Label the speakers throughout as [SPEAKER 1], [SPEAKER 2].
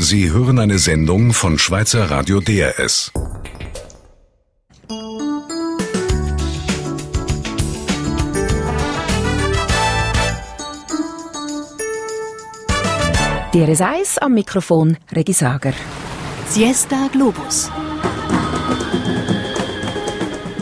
[SPEAKER 1] Sie hören eine Sendung von Schweizer Radio DRS.
[SPEAKER 2] DRS 1 am Mikrofon Regi Sager.
[SPEAKER 3] Siesta Globus.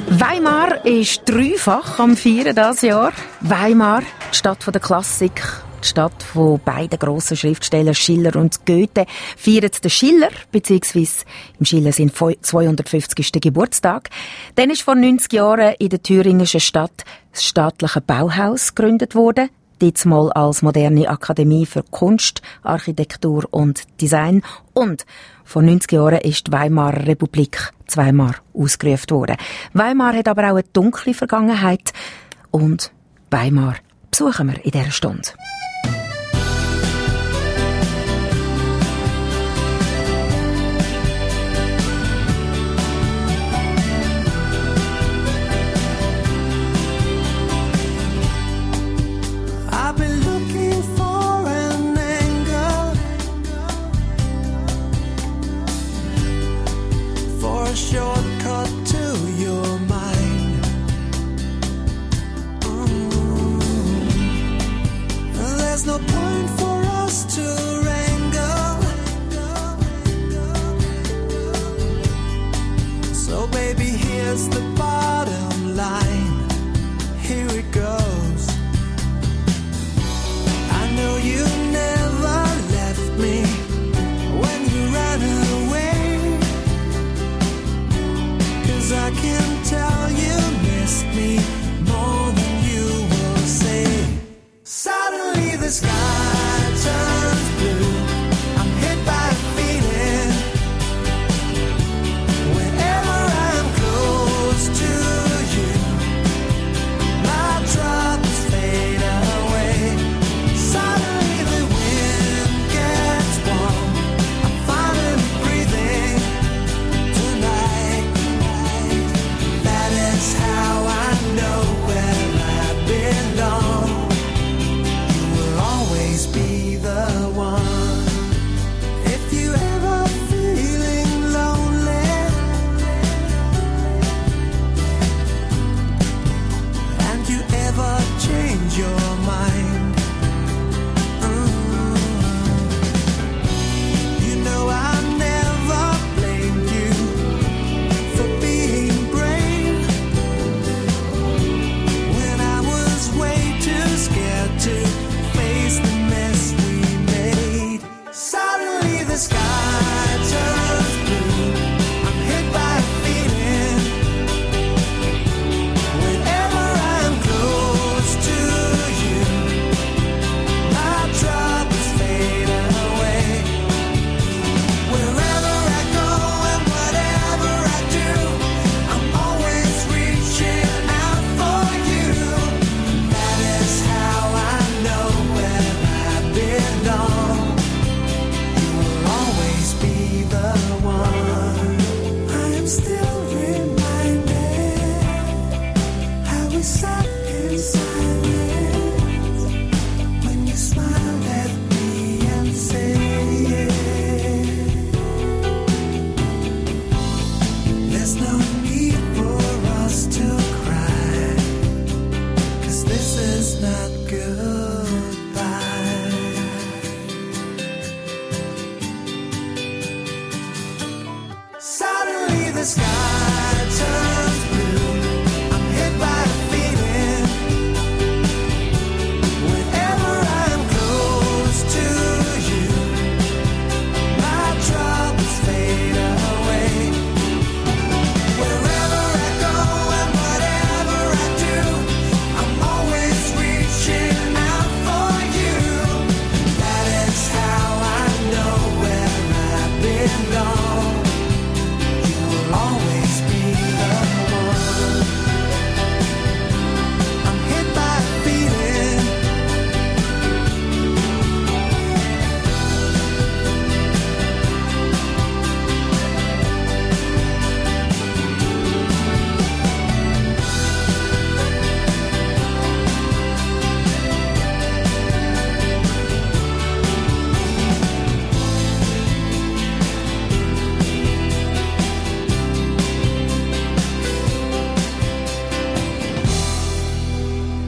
[SPEAKER 2] Weimar ist dreifach am Feiern dieses Jahr. Weimar, die Stadt der Klassik, die Stadt von beiden grossen Schriftstellern Schiller und Goethe, feiert den Schiller, beziehungsweise im Schiller sind 250. Geburtstag. Dann ist vor 90 Jahren in der thüringischen Stadt das staatliche Bauhaus gegründet worden diesmal als moderne Akademie für Kunst, Architektur und Design und vor 90 Jahren ist die Weimarer Republik zweimal ausgerufen worden. Weimar hat aber auch eine dunkle Vergangenheit und Weimar besuchen wir in dieser Stunde.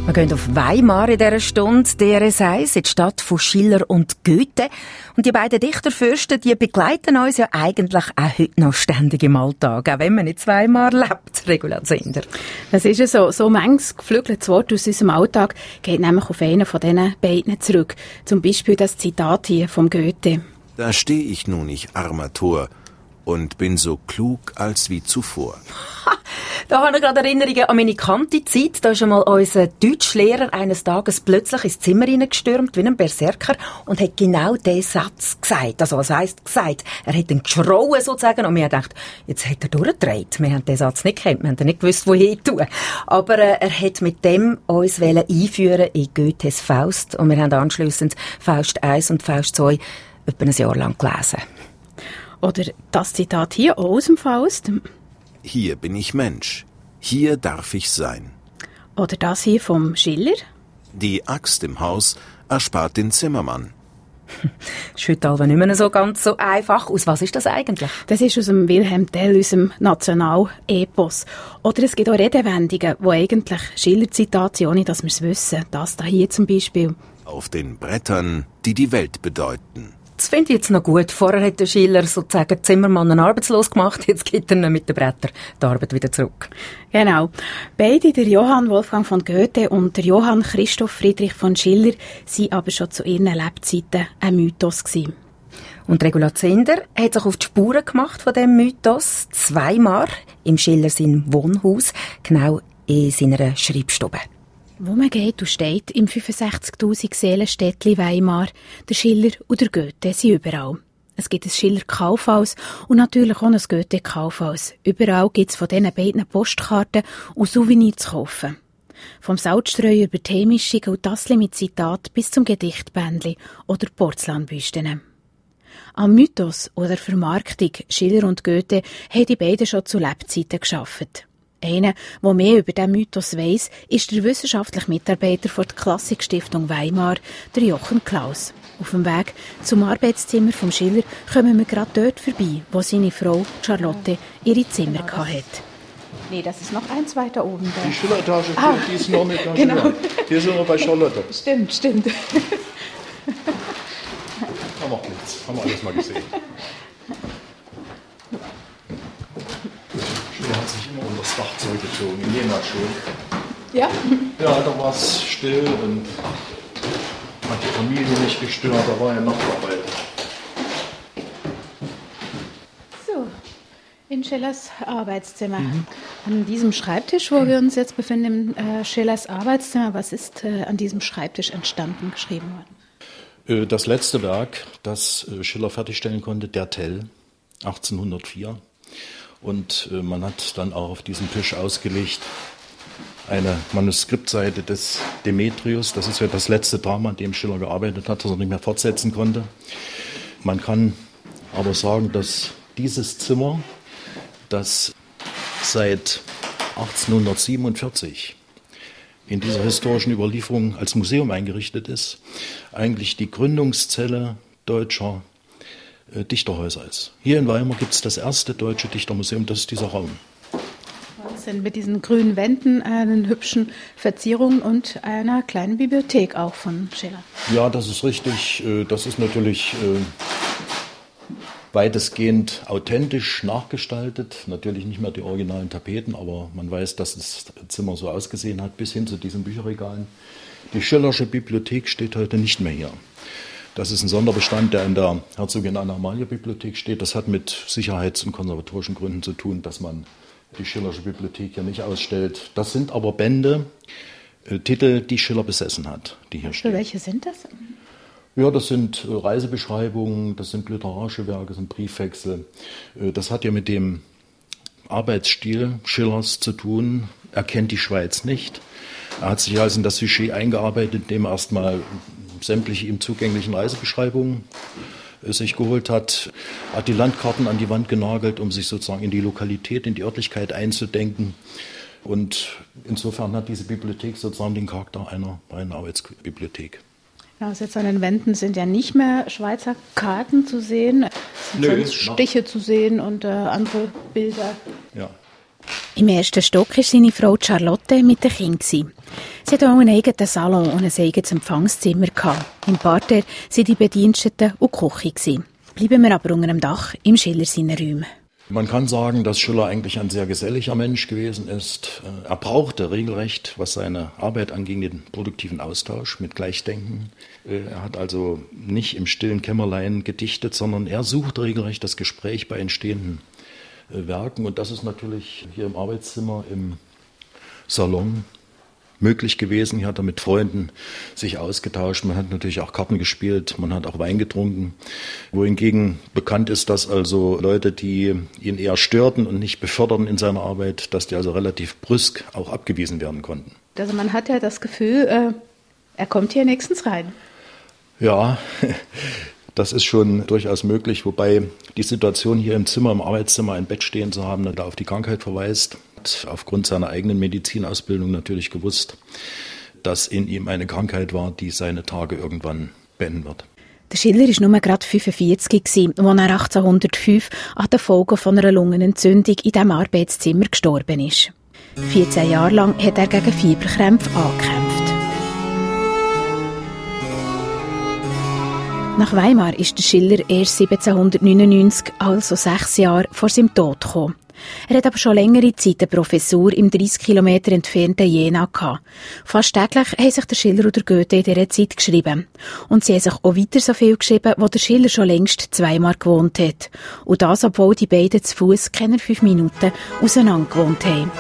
[SPEAKER 2] Wir gehen auf Weimar in dieser Stunde, DRS1, in die Stadt von Schiller und Goethe. Und die beiden Dichterfürsten, die begleiten uns ja eigentlich auch heute noch ständig im Alltag, auch wenn man nicht Weimar lebt, Regula Zinder.
[SPEAKER 4] Das ist ja so. So manches geflügeltes Wort aus unserem Alltag geht nämlich auf einen von diesen beiden zurück. Zum Beispiel das Zitat hier vom Goethe.
[SPEAKER 5] Da steh ich nun, ich armer Tor, und bin so klug als wie zuvor.
[SPEAKER 2] Da habe ich gerade Erinnerungen an meine kante Zeit. Da ist einmal unser Deutschlehrer eines Tages plötzlich ins Zimmer hineingestürmt, wie ein Berserker, und hat genau diesen Satz gesagt. Also, was heisst gesagt? Er hat ihn geschrauen, sozusagen, und wir haben gedacht, jetzt hat er durchgedreht. Wir haben den Satz nicht gekannt, wir haben nicht gewusst, wohin tun. Aber äh, er hat mit dem uns einführen in Goethes Faust, und wir haben anschliessend Faust 1 und Faust 2 etwa ein Jahr lang gelesen.
[SPEAKER 4] Oder das Zitat hier aus dem Faust.
[SPEAKER 5] Hier bin ich Mensch. Hier darf ich sein.
[SPEAKER 4] Oder das hier vom Schiller.
[SPEAKER 5] Die Axt im Haus erspart den Zimmermann.
[SPEAKER 2] Das ist heute aber nicht mehr so ganz so einfach. Aus was ist das eigentlich?
[SPEAKER 4] Das ist aus dem Wilhelm Tell, unserem Nationalepos. Oder es gibt auch Redewendungen, wo eigentlich Schiller-Zitate, ohne dass wir es wissen. Das da hier zum Beispiel.
[SPEAKER 5] Auf den Brettern, die die Welt bedeuten.
[SPEAKER 2] Das finde ich jetzt noch gut. Vorher hat der Schiller sozusagen Zimmermann einen arbeitslos gemacht, jetzt gibt er mit den Brettern die Arbeit wieder zurück.
[SPEAKER 4] Genau. Beide, der Johann Wolfgang von Goethe und der Johann Christoph Friedrich von Schiller, sind aber schon zu ihren Lebzeiten ein Mythos gewesen.
[SPEAKER 2] Und Regula Zender hat sich auf die Spuren gemacht von dem Mythos zweimal im Schiller sein Wohnhaus, genau in seiner Schreibstube.
[SPEAKER 4] Wo man geht und steht im 65.000 Seelenstädtli Weimar, der Schiller und der Goethe sind überall. Es gibt ein Schiller Kaufhaus und natürlich auch ein Goethe Kaufhaus. Überall gibt es von diesen beiden Postkarten und Souvenirs zu kaufen. Vom Salzstreuer über Teemischung und Tassli mit Zitat bis zum Gedichtbändli oder Porzellanbüsten. Am Mythos oder Vermarktung Schiller und Goethe haben die beiden schon zu Lebzeiten geschafft. Einer, der mehr über diesen Mythos weiss, ist der wissenschaftliche Mitarbeiter der Klassikstiftung Weimar, der Jochen Klaus. Auf dem Weg zum Arbeitszimmer vom Schiller kommen wir gerade dort vorbei, wo seine Frau Charlotte ihre Zimmer hatte.
[SPEAKER 6] Nee, das ist noch eins weiter oben.
[SPEAKER 7] Da. Die Schilleretage, ah, die ist noch nicht ganz genau. Hier. hier sind wir bei Charlotte.
[SPEAKER 6] Stimmt, stimmt.
[SPEAKER 7] Da macht nichts. Haben wir alles mal gesehen. Unter das Dach zurückgezogen, in Jena schon.
[SPEAKER 6] Ja?
[SPEAKER 7] Ja, da war es still und hat die Familie nicht gestört, da war ja Nachtarbeit.
[SPEAKER 6] So, in Schillers Arbeitszimmer. Mhm. An diesem Schreibtisch, wo wir uns jetzt befinden, im äh, Schillers Arbeitszimmer, was ist äh, an diesem Schreibtisch entstanden, geschrieben worden?
[SPEAKER 7] Äh, das letzte Werk, das äh, Schiller fertigstellen konnte, der Tell, 1804. Und äh, man hat dann auch auf diesem Tisch ausgelegt eine Manuskriptseite des Demetrius. Das ist ja das letzte Drama, an dem Schiller gearbeitet hat, das er nicht mehr fortsetzen konnte. Man kann aber sagen, dass dieses Zimmer, das seit 1847 in dieser historischen Überlieferung als Museum eingerichtet ist, eigentlich die Gründungszelle deutscher äh, Dichterhäuser ist. Hier in Weimar gibt es das erste deutsche Dichtermuseum, das ist dieser Raum.
[SPEAKER 6] Wahnsinn, mit diesen grünen Wänden, einen hübschen Verzierungen und einer kleinen Bibliothek auch von Schiller.
[SPEAKER 7] Ja, das ist richtig. Äh, das ist natürlich äh, weitestgehend authentisch nachgestaltet. Natürlich nicht mehr die originalen Tapeten, aber man weiß, dass das Zimmer so ausgesehen hat, bis hin zu diesen Bücherregalen. Die Schillersche Bibliothek steht heute nicht mehr hier. Das ist ein Sonderbestand, der in der Herzogin Anna Amalia Bibliothek steht. Das hat mit Sicherheits- und konservatorischen Gründen zu tun, dass man die Schillersche Bibliothek hier nicht ausstellt. Das sind aber Bände, äh, Titel, die Schiller besessen hat, die hier stehen.
[SPEAKER 6] Welche sind das?
[SPEAKER 7] Ja, das sind äh, Reisebeschreibungen, das sind literarische Werke, das sind Briefwechsel. Äh, das hat ja mit dem Arbeitsstil Schillers zu tun. Er kennt die Schweiz nicht. Er hat sich also in das Sujet eingearbeitet, indem er erstmal sämtliche ihm zugänglichen Reisebeschreibungen äh, sich geholt hat, hat die Landkarten an die Wand genagelt, um sich sozusagen in die Lokalität, in die Örtlichkeit einzudenken. Und insofern hat diese Bibliothek sozusagen den Charakter einer reinen Arbeitsbibliothek.
[SPEAKER 6] Ja, jetzt an den Wänden sind ja nicht mehr Schweizer Karten zu sehen, es sind Nö, Stiche zu sehen und äh, andere Bilder.
[SPEAKER 7] Ja.
[SPEAKER 4] Im ersten Stock war seine Frau Charlotte mit den Kindern. Sie hatte auch einen eigenen Salon und ein eigenes Empfangszimmer. Im Parterre waren die Bediensteten und die Küche. Bleiben wir aber unter dem Dach im Schiller seiner Räume.
[SPEAKER 7] Man kann sagen, dass Schiller eigentlich ein sehr geselliger Mensch gewesen ist. Er brauchte regelrecht, was seine Arbeit anging, den produktiven Austausch mit Gleichdenken. Er hat also nicht im stillen Kämmerlein gedichtet, sondern er sucht regelrecht das Gespräch bei entstehenden äh, Werken. Und das ist natürlich hier im Arbeitszimmer, im Salon möglich gewesen. Hier hat er mit Freunden sich ausgetauscht. Man hat natürlich auch Karten gespielt, man hat auch Wein getrunken. Wohingegen bekannt ist, dass also Leute, die ihn eher störten und nicht beförderten in seiner Arbeit, dass die also relativ brüsk auch abgewiesen werden konnten.
[SPEAKER 6] Also man hat ja das Gefühl, äh, er kommt hier nächstens rein.
[SPEAKER 7] Ja, das ist schon durchaus möglich, wobei die Situation hier im Zimmer, im Arbeitszimmer ein Bett stehen zu haben, da auf die Krankheit verweist aufgrund seiner eigenen Medizinausbildung natürlich gewusst, dass in ihm eine Krankheit war, die seine Tage irgendwann beenden wird.
[SPEAKER 4] Der Schiller war nur gerade 45, als er 1805 an den Folgen von einer Lungenentzündung in diesem Arbeitszimmer gestorben ist. 14 Jahre lang hat er gegen Fieberkrämpfe angekämpft. Nach Weimar ist der Schiller erst 1799, also sechs Jahre vor seinem Tod gekommen. Er hat aber schon längere Zeit eine Professur im 30 Kilometer entfernten Jena gehabt. Fast täglich haben sich der Schiller und der Goethe in dieser Zeit geschrieben. Und sie haben sich auch weiter so viel geschrieben, wo der Schiller schon längst zweimal gewohnt hat. Und das, obwohl die beiden zu Fuß keine fünf Minuten auseinander gewohnt haben.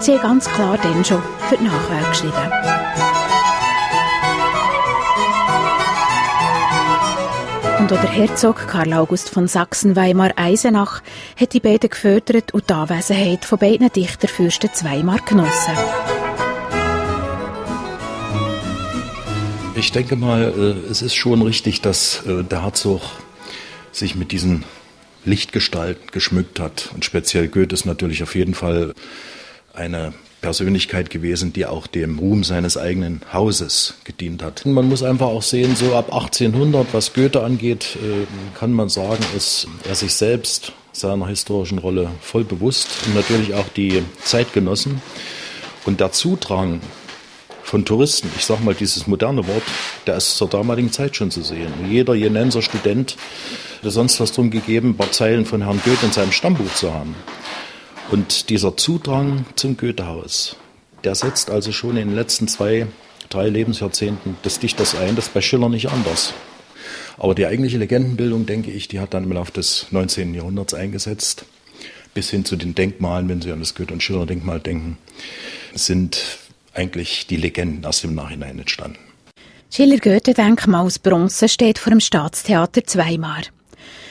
[SPEAKER 4] Sie haben ganz klar dann schon für die Nachwelt geschrieben. Und auch der Herzog Karl August von Sachsen-Weimar-Eisenach hat die beiden gefördert und die Anwesenheit von beiden Dichterfürsten zweimal genossen.
[SPEAKER 7] Ich denke mal, äh, es ist schon richtig, dass äh, der Herzog sich mit diesen Lichtgestalten geschmückt hat. Und speziell Goethe ist natürlich auf jeden Fall eine Persönlichkeit gewesen, die auch dem Ruhm seines eigenen Hauses gedient hat. Man muss einfach auch sehen, so ab 1800, was Goethe angeht, äh, kann man sagen, ist er sich selbst seiner historischen Rolle voll bewusst und natürlich auch die Zeitgenossen. Und der Zudrang von Touristen, ich sage mal dieses moderne Wort, der ist zur damaligen Zeit schon zu sehen. Jeder Jenenser Student hätte sonst was drum gegeben, ein paar Zeilen von Herrn Goethe in seinem Stammbuch zu haben. Und dieser Zudrang zum Goethehaus, der setzt also schon in den letzten zwei, drei Lebensjahrzehnten des Dichters ein. Das ist bei Schiller nicht anders. Aber die eigentliche Legendenbildung, denke ich, die hat dann im Laufe des 19. Jahrhunderts eingesetzt. Bis hin zu den Denkmalen, wenn Sie an das Goethe- und Schiller-Denkmal denken, sind eigentlich die Legenden erst im Nachhinein entstanden.
[SPEAKER 4] Schiller-Goethe-Denkmal aus Bronze steht vor dem Staatstheater Zweimar.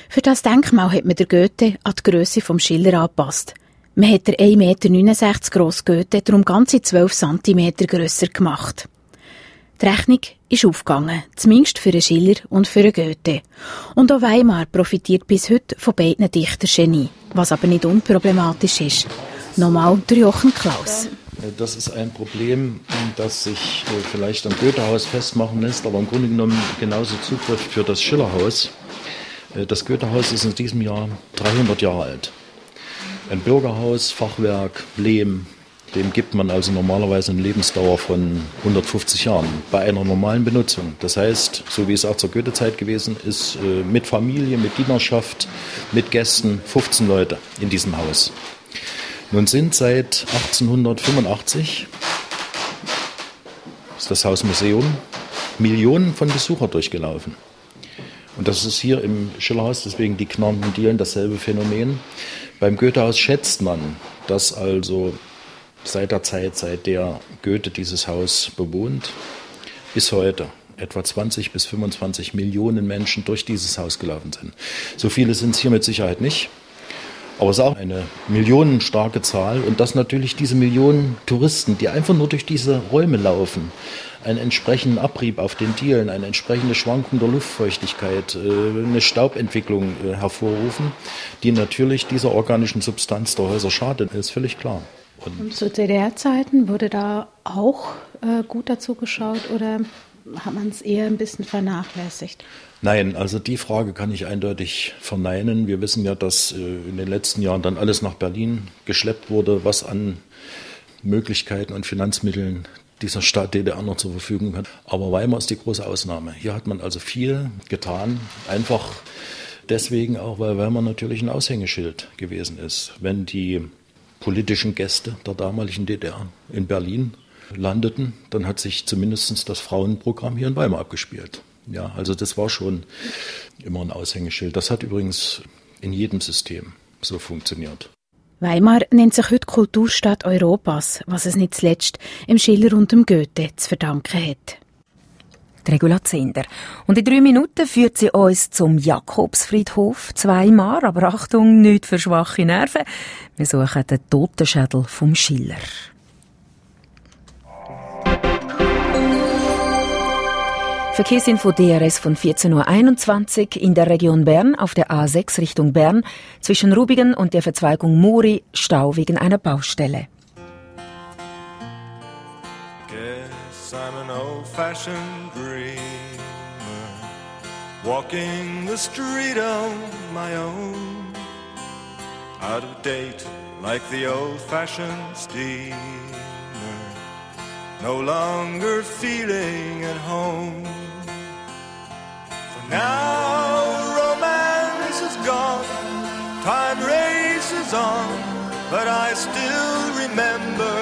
[SPEAKER 4] Für das Denkmal hat man der Goethe an die Grösse vom Schiller angepasst. Man hat der 1,69 Meter grosse Goethe darum ganze 12 cm grösser gemacht. Die Rechnung ist aufgegangen, zumindest für einen Schiller und für einen Goethe. Und auch Weimar profitiert bis heute von beiden Dichtergenie, was aber nicht unproblematisch ist. Nochmal der Jochen Klaus.
[SPEAKER 7] Das ist ein Problem, das sich äh, vielleicht am Goethehaus festmachen lässt, aber im Grunde genommen genauso zutrifft für das Schillerhaus. Äh, das Goethehaus ist in diesem Jahr 300 Jahre alt. Ein Bürgerhaus, Fachwerk, Lehm, dem gibt man also normalerweise eine Lebensdauer von 150 Jahren bei einer normalen Benutzung. Das heißt, so wie es auch zur Goethe-Zeit gewesen ist, äh, mit Familie, mit Dienerschaft, mit Gästen, 15 Leute in diesem Haus. Nun sind seit 1885 ist das Haus Museum Millionen von Besuchern durchgelaufen. Und das ist hier im Schillerhaus, deswegen die knarrenden Dielen, dasselbe Phänomen. Beim Goethehaus schätzt man, dass also seit der Zeit, seit der Goethe dieses Haus bewohnt, bis heute etwa 20 bis 25 Millionen Menschen durch dieses Haus gelaufen sind. So viele sind es hier mit Sicherheit nicht. Aber es ist auch eine millionenstarke Zahl und dass natürlich diese Millionen Touristen, die einfach nur durch diese Räume laufen, einen entsprechenden Abrieb auf den Dielen, eine entsprechende Schwankung der Luftfeuchtigkeit, äh, eine Staubentwicklung äh, hervorrufen, die natürlich dieser organischen Substanz der Häuser schadet, ist völlig klar.
[SPEAKER 6] Und, Und zu DDR-Zeiten wurde da auch äh, gut dazu geschaut oder hat man es eher ein bisschen vernachlässigt?
[SPEAKER 7] Nein, also die Frage kann ich eindeutig verneinen. Wir wissen ja, dass in den letzten Jahren dann alles nach Berlin geschleppt wurde, was an Möglichkeiten und Finanzmitteln dieser Staat DDR noch zur Verfügung hat. Aber Weimar ist die große Ausnahme. Hier hat man also viel getan, einfach deswegen auch, weil Weimar natürlich ein Aushängeschild gewesen ist. Wenn die politischen Gäste der damaligen DDR in Berlin landeten, dann hat sich zumindest das Frauenprogramm hier in Weimar abgespielt. Ja, also das war schon immer ein Aushängeschild. Das hat übrigens in jedem System so funktioniert.
[SPEAKER 4] Weimar nennt sich heute Kulturstadt Europas, was es nicht zuletzt im Schiller und dem Goethe zu verdanken hat.
[SPEAKER 8] Die Regula Zender. Und in drei Minuten führt sie uns zum Jakobsfriedhof zweimal, aber Achtung, nicht für schwache Nerven. Wir suchen den Totenschädel vom Schiller. Verkehrsinfo DRS von 14.21 Uhr in der Region Bern auf der A6 Richtung Bern zwischen Rubigen und der Verzweigung Muri Stau wegen einer Baustelle. Guess I'm an old-fashioned dreamer Walking the street on my own Out of date like the old-fashioned steamer No longer feeling at home For Now romance is gone, time races on, but I still remember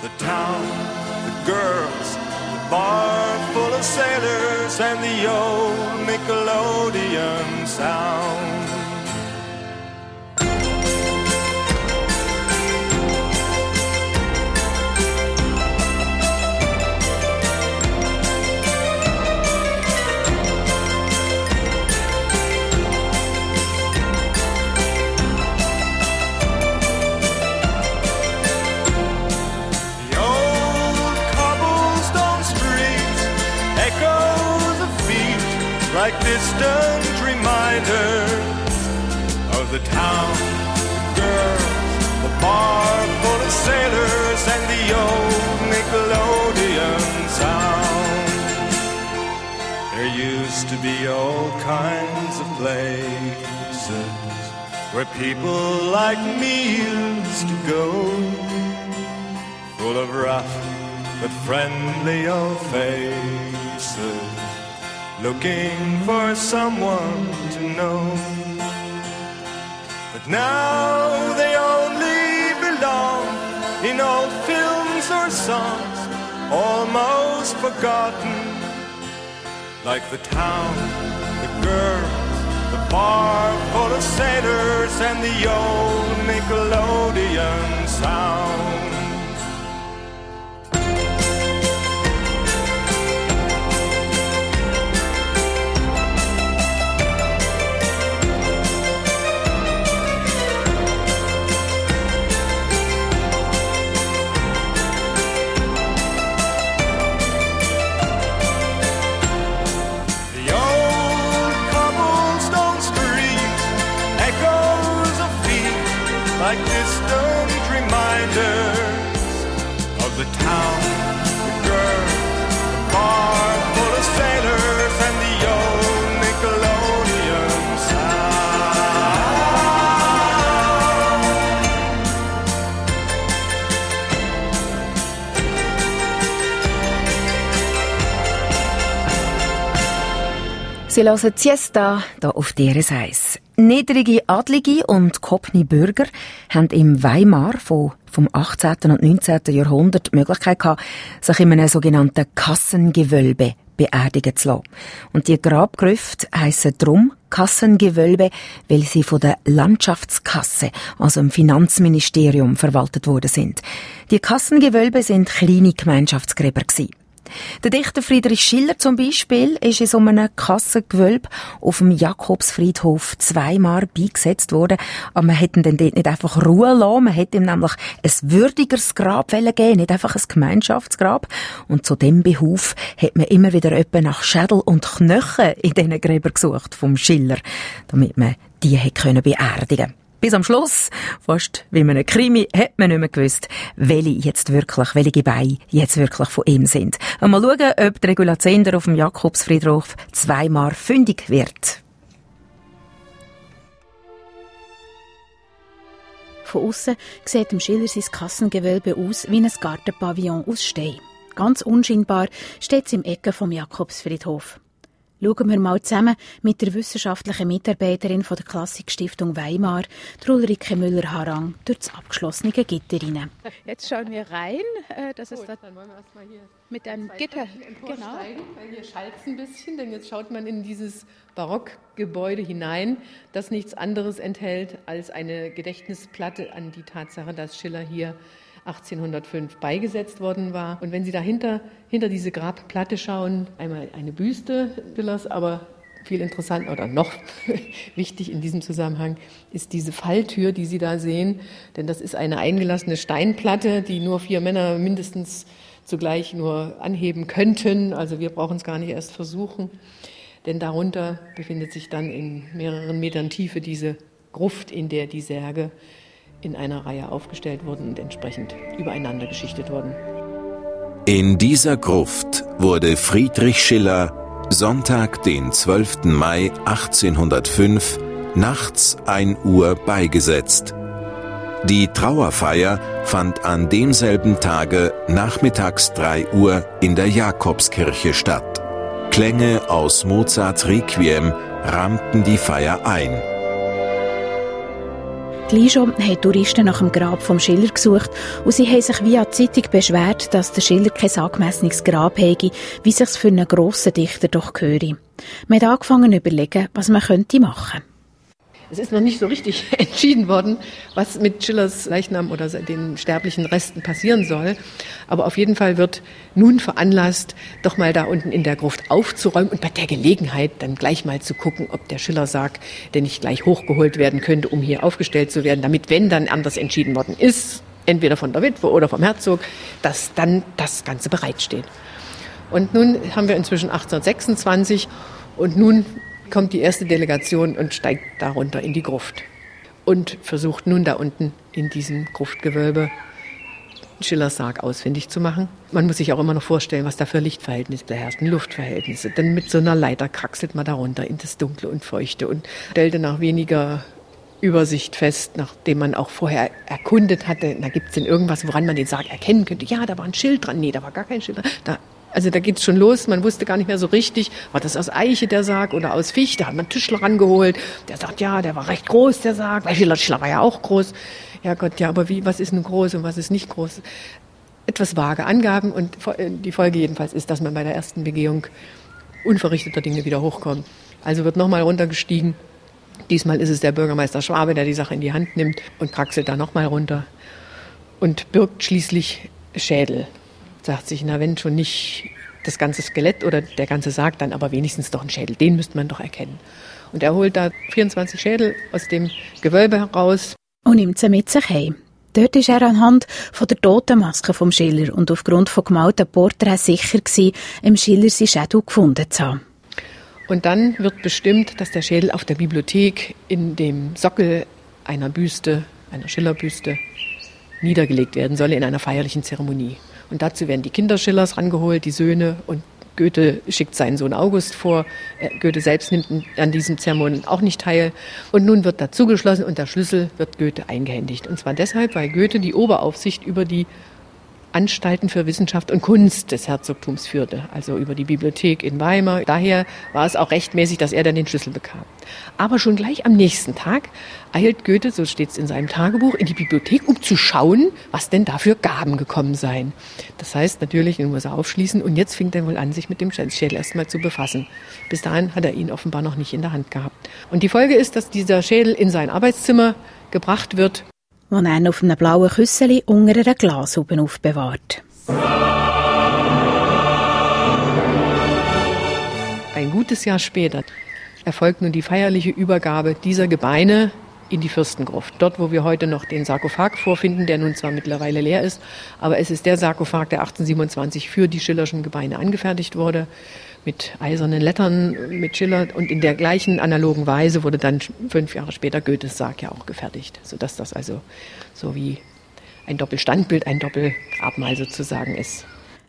[SPEAKER 8] the town, the girls, the bar full of sailors, and the old Nickelodeon sound. Like distant reminders of the town, the girls, the bar full of sailors, and the old Nickelodeon sound. There used to be all kinds of places where people like me used to go, full of rough but friendly old faces looking for someone to know. But now they only belong in old films or songs, almost forgotten. Like the town, the girls, the bar full of sailors, and the old Nickelodeon sound. like distant reminders of the town Sie hören Siesta hier auf DRS 1. Niedrige Adlige und Kopni Bürger haben im Weimar von, vom 18. und 19. Jahrhundert die Möglichkeit gehabt, sich in einem sogenannten Kassengewölbe beerdigen zu lassen. Und die Grabgrüfte heissen drum Kassengewölbe, weil sie von der Landschaftskasse, also im Finanzministerium, verwaltet worden sind. Die Kassengewölbe sind kleine Gemeinschaftsgräber gewesen. Der Dichter Friedrich Schiller zum Beispiel ist in so einem Kassengewölbe auf dem Jakobsfriedhof zweimal beigesetzt worden. Aber man hätte ihn dort nicht einfach Ruhe lassen. Man hätte ihm nämlich ein würdigeres Grab geben nicht einfach ein Gemeinschaftsgrab. Und zu dem Behuf hat man immer wieder etwa nach Schädel und Knochen in diesen Gräbern gesucht vom Schiller, damit man die hätte beerdigen können.
[SPEAKER 2] Bis am Schluss, fast wie man einen Krimi, hat man nicht mehr gewusst, welche jetzt wirklich, welche Gebeine jetzt wirklich von ihm sind. Und mal schauen, ob die Regula Zender auf dem Jakobsfriedhof zweimal fündig wird.
[SPEAKER 4] Von außen sieht dem Schiller sein Kassengewölbe aus wie ein Gartenpavillon aus Stein. Ganz unscheinbar steht es im Ecke vom Jakobsfriedhof. Schauen wir mal zusammen mit der wissenschaftlichen Mitarbeiterin von der Klassikstiftung Weimar, Ulrike Müller-Harang, durch das abgeschlossene Gitter rein.
[SPEAKER 6] Jetzt schauen wir rein. Äh, das ist Gut, dann wollen wir erstmal hier mit einem Gitter.
[SPEAKER 9] Genau. Weil hier schallt es ein bisschen, denn jetzt schaut man in dieses Barockgebäude hinein, das nichts anderes enthält als eine Gedächtnisplatte an die Tatsache, dass Schiller hier 1805 beigesetzt worden war. Und wenn Sie dahinter hinter diese Grabplatte schauen, einmal eine Büste Schillers, aber viel interessanter oder noch wichtig in diesem Zusammenhang ist diese Falltür, die Sie da sehen, denn das ist eine eingelassene Steinplatte, die nur vier Männer mindestens zugleich nur anheben könnten. Also wir brauchen es gar nicht erst versuchen, denn darunter befindet sich dann in mehreren Metern Tiefe diese Gruft, in der die Särge in einer Reihe aufgestellt wurden und entsprechend übereinander geschichtet wurden.
[SPEAKER 5] In dieser Gruft wurde Friedrich Schiller Sonntag, den 12. Mai 1805, nachts 1 Uhr beigesetzt. Die Trauerfeier fand an demselben Tage nachmittags 3 Uhr in der Jakobskirche statt. Klänge aus Mozarts Requiem rahmten die Feier ein.
[SPEAKER 4] Gleich schon haben Touristen nach dem Grab vom Schiller gesucht und sie haben sich via Zeitung beschwert, dass der Schiller kein angemessenes Grab hätte, wie sich's für einen grossen Dichter doch gehöre. Man hat angefangen zu überlegen, was man könnte machen könnte.
[SPEAKER 9] Es ist noch nicht so richtig entschieden worden, was mit Schillers Leichnam oder den sterblichen Resten passieren soll. Aber auf jeden Fall wird nun veranlasst, doch mal da unten in der Gruft aufzuräumen und bei der Gelegenheit dann gleich mal zu gucken, ob der Schillersarg denn nicht gleich hochgeholt werden könnte, um hier aufgestellt zu werden, damit, wenn dann anders entschieden worden ist, entweder von der Witwe oder vom Herzog, dass dann das Ganze bereitsteht. Und nun haben wir inzwischen 1826 und nun kommt die erste Delegation und steigt darunter in die Gruft und versucht nun da unten in diesem Gruftgewölbe Schillers Sarg ausfindig zu machen. Man muss sich auch immer noch vorstellen, was da für Lichtverhältnisse da herrschen, Luftverhältnisse. Denn mit so einer Leiter kraxelt man darunter in das Dunkle und Feuchte und stellte nach weniger Übersicht fest, nachdem man auch vorher erkundet hatte, da gibt es denn irgendwas, woran man den Sarg erkennen könnte. Ja, da war ein Schild dran. Nee, da war gar kein Schild dran. Da also da geht es schon los, man wusste gar nicht mehr so richtig, war das aus Eiche der Sarg oder aus Fichte, da hat man einen Tischler rangeholt, der sagt, ja, der war recht groß, der Sarg, weil Schiller war ja auch groß. Ja Gott, ja, aber wie, was ist nun groß und was ist nicht groß? Etwas vage Angaben und äh, die Folge jedenfalls ist, dass man bei der ersten Begehung unverrichteter Dinge wieder hochkommt. Also wird nochmal runtergestiegen. Diesmal ist es der Bürgermeister Schwabe, der die Sache in die Hand nimmt und kraxelt da nochmal runter und birgt schließlich Schädel sagt sich, na wenn schon nicht das ganze Skelett oder der ganze Sarg, dann aber wenigstens doch ein Schädel. Den müsste man doch erkennen. Und er holt da 24 Schädel aus dem Gewölbe heraus.
[SPEAKER 4] Und nimmt sie mit sich heim. Dort war er anhand von der Totenmaske vom Schiller und aufgrund von gemalten Porträts sicher gewesen, im Schiller sein Schädel gefunden zu haben.
[SPEAKER 9] Und dann wird bestimmt, dass der Schädel auf der Bibliothek in dem Sockel einer Büste, einer Schillerbüste, niedergelegt werden solle in einer feierlichen Zeremonie. Und dazu werden die Kinder Schillers rangeholt, die Söhne und Goethe schickt seinen Sohn August vor. Äh, Goethe selbst nimmt an diesem Zeremonial auch nicht teil. Und nun wird dazu geschlossen und der Schlüssel wird Goethe eingehändigt. Und zwar deshalb, weil Goethe die Oberaufsicht über die Anstalten für Wissenschaft und Kunst des Herzogtums führte, also über die Bibliothek in Weimar. Daher war es auch rechtmäßig, dass er dann den Schlüssel bekam. Aber schon gleich am nächsten Tag eilt Goethe, so steht es in seinem Tagebuch, in die Bibliothek, um zu schauen, was denn dafür Gaben gekommen seien. Das heißt natürlich, ihn muss er aufschließen und jetzt fängt er wohl an, sich mit dem Schädel erstmal zu befassen. Bis dahin hat er ihn offenbar noch nicht in der Hand gehabt. Und die Folge ist, dass dieser Schädel in sein Arbeitszimmer gebracht wird
[SPEAKER 4] wo er auf einem blauen Küsseli unter einer Glashaube aufbewahrt.
[SPEAKER 9] Ein gutes Jahr später erfolgt nun die feierliche Übergabe dieser Gebeine in die Fürstengruft. Dort, wo wir heute noch den Sarkophag vorfinden, der nun zwar mittlerweile leer ist, aber es ist der Sarkophag, der 1827 für die Schillerschen Gebeine angefertigt wurde, mit eisernen Lettern mit Schiller und in der gleichen analogen Weise wurde dann fünf Jahre später Goethes Sarg ja auch gefertigt, sodass das also so wie ein Doppelstandbild, ein Doppelgrabmal sozusagen ist.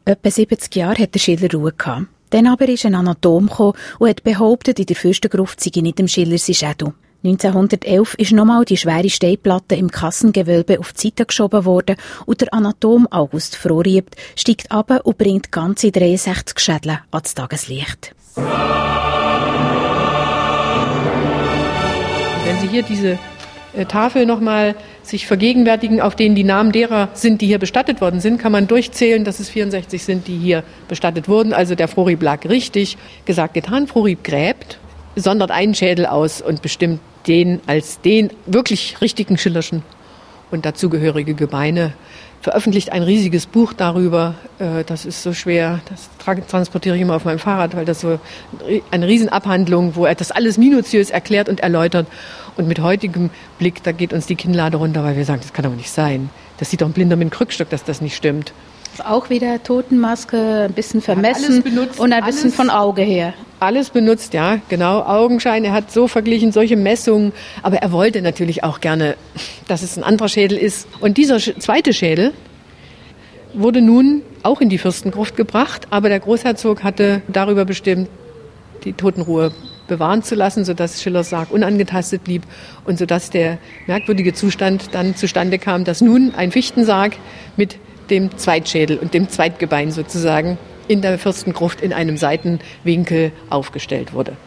[SPEAKER 4] Etwa 70 Jahre hat der Schiller Ruhe gehabt. Dann aber ist ein Anatom gekommen und hat behauptet, in der Fürstengruft sei nicht dem Schiller sein Schädel. 1911 ist nochmal die schwere Steinplatte im Kassengewölbe auf die Seite geschoben worden und der Anatom August Frohriebt steigt ab und bringt ganze 63 Schädel ans Tageslicht.
[SPEAKER 9] Wenn Sie hier diese äh, Tafel nochmal sich vergegenwärtigen, auf denen die Namen derer sind, die hier bestattet worden sind, kann man durchzählen, dass es 64 sind, die hier bestattet wurden. Also der Frohrieb lag richtig. Gesagt, getan. Frohrieb gräbt, sondert einen Schädel aus und bestimmt den als den wirklich richtigen Schillerschen und dazugehörige Gebeine. Veröffentlicht ein riesiges Buch darüber. Äh, das ist so schwer, das transportiere ich immer auf meinem Fahrrad, weil das so eine Riesenabhandlung, wo er das alles minutiös erklärt und erläutert. Und mit heutigem Blick, da geht uns die Kinnlade runter, weil wir sagen, das kann aber nicht sein. Das sieht doch ein Blinder mit einem Krückstock, dass das nicht stimmt.
[SPEAKER 6] Auch wieder Totenmaske, ein bisschen vermessen benutzt, und ein bisschen von Auge her.
[SPEAKER 9] Alles benutzt, ja, genau. Augenschein, er hat so verglichen, solche Messungen. Aber er wollte natürlich auch gerne, dass es ein anderer Schädel ist. Und dieser zweite Schädel wurde nun auch in die Fürstengruft gebracht. Aber der Großherzog hatte darüber bestimmt, die Totenruhe bewahren zu lassen, sodass Schillers Sarg unangetastet blieb und sodass der merkwürdige Zustand dann zustande kam, dass nun ein Fichtensarg mit dem Zweitschädel und dem Zweitgebein sozusagen in der Fürstengruft in einem Seitenwinkel aufgestellt wurde.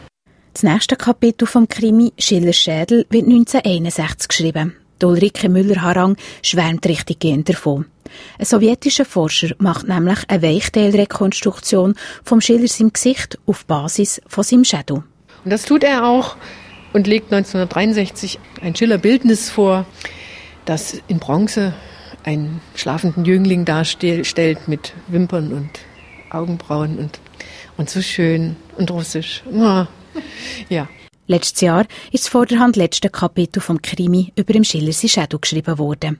[SPEAKER 4] Das nächste Kapitel vom Krimi Schillers Schädel wird 1961 geschrieben. Die Ulrike Müller-Harang schwärmt richtig gehend davon. Ein sowjetischer Forscher macht nämlich eine Weichteilrekonstruktion vom Schiller seinem Gesicht auf Basis von seinem Schädel.
[SPEAKER 9] Und das tut er auch und legt 1963 ein Schiller-Bildnis vor, das in Bronze einen schlafenden Jüngling darstellt mit Wimpern und Augenbrauen und, und so schön und russisch. Ja.
[SPEAKER 4] Letztes Jahr ist das vorderhand letzte Kapitel vom Krimi über dem Schiller Shadow geschrieben worden.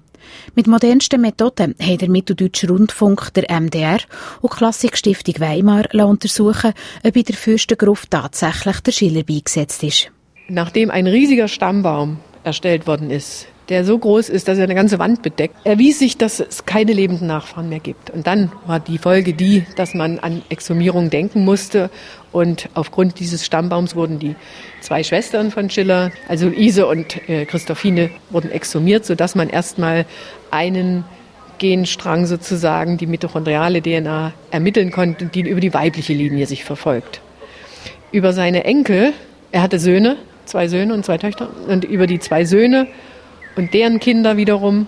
[SPEAKER 4] Mit modernsten Methoden hat der Mitteldeutsche Rundfunk, der MDR und Klassikstiftung Weimar untersuchen, ob in der Fürstengruft tatsächlich der Schiller beigesetzt ist.
[SPEAKER 9] Nachdem ein riesiger Stammbaum erstellt worden ist, der so groß ist, dass er eine ganze Wand bedeckt, erwies sich, dass es keine lebenden Nachfahren mehr gibt. Und dann war die Folge die, dass man an Exhumierung denken musste. Und aufgrund dieses Stammbaums wurden die zwei Schwestern von Schiller, also Ise und äh, Christophine, wurden exhumiert, sodass man erstmal einen Genstrang sozusagen, die mitochondriale DNA, ermitteln konnte, die über die weibliche Linie sich verfolgt. Über seine Enkel, er hatte Söhne, zwei Söhne und zwei Töchter, und über die zwei Söhne und deren Kinder wiederum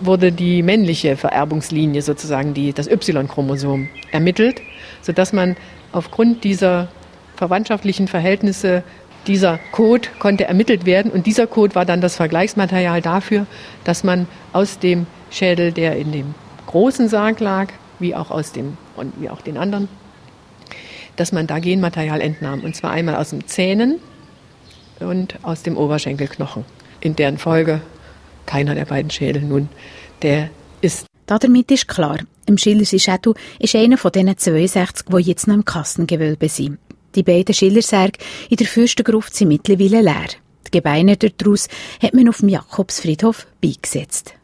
[SPEAKER 9] wurde die männliche Vererbungslinie sozusagen, die, das Y-Chromosom, ermittelt, sodass man aufgrund dieser verwandtschaftlichen Verhältnisse dieser Code konnte ermittelt werden. Und dieser Code war dann das Vergleichsmaterial dafür, dass man aus dem Schädel, der in dem großen Sarg lag, wie auch aus dem und wie auch den anderen, dass man da Genmaterial entnahm. Und zwar einmal aus den Zähnen und aus dem Oberschenkelknochen in deren Folge keiner der beiden Schädel nun der ist.
[SPEAKER 4] Damit ist klar, im Schillersi Schädel ist einer von diesen 62, die jetzt noch im Kassengewölbe sind. Die beiden Schillersärge in der Fürstengruft sind mittlerweile leer. Die Gebeine daraus hat man auf dem Jakobsfriedhof beigesetzt.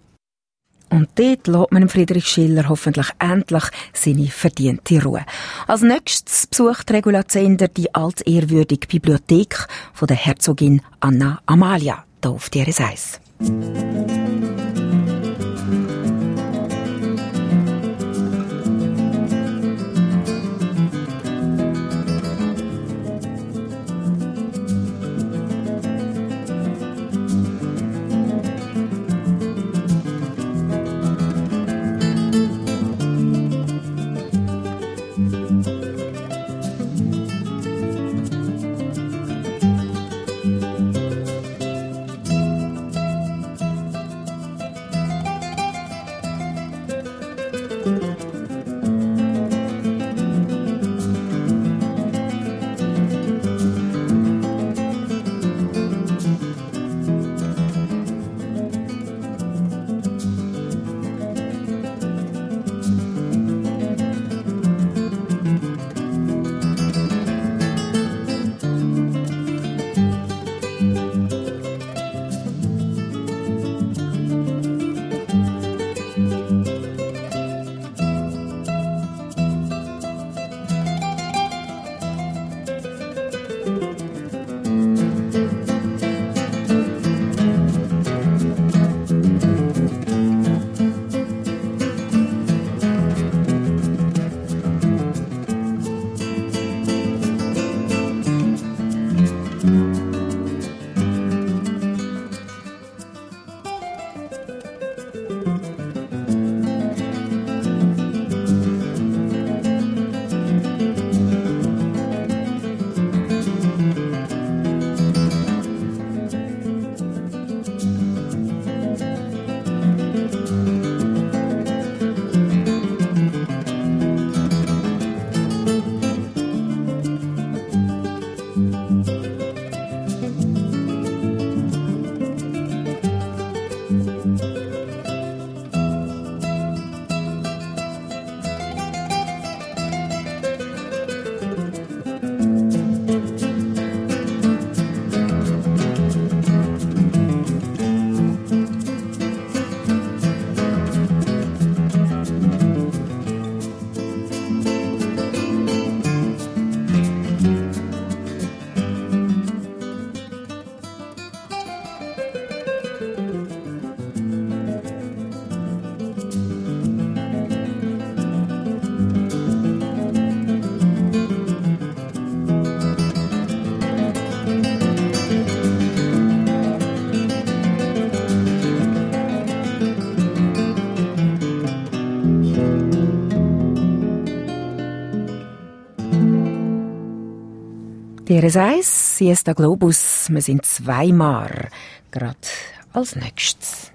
[SPEAKER 2] Und dort lässt man Friedrich Schiller hoffentlich endlich seine verdiente Ruhe. Als nächstes besucht Regula Zender die altehrwürdige Bibliothek von der Herzogin Anna Amalia auf DRS1. DRS1, Siesta Globus, wir sind zweimal, gerade als nächstes.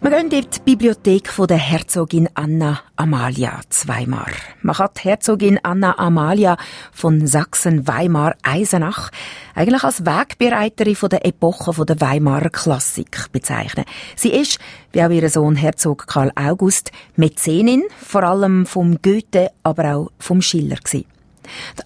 [SPEAKER 2] Wir gehen in die Bibliothek von der Herzogin Anna Amalia zweimal. Man kann die Herzogin Anna Amalia von Sachsen-Weimar-Eisenach eigentlich als Wegbereiterin von der Epoche von der Weimarer Klassik bezeichnen. Sie ist, wie auch ihr Sohn Herzog Karl August, Mäzenin, vor allem vom Goethe, aber auch vom Schiller gewesen.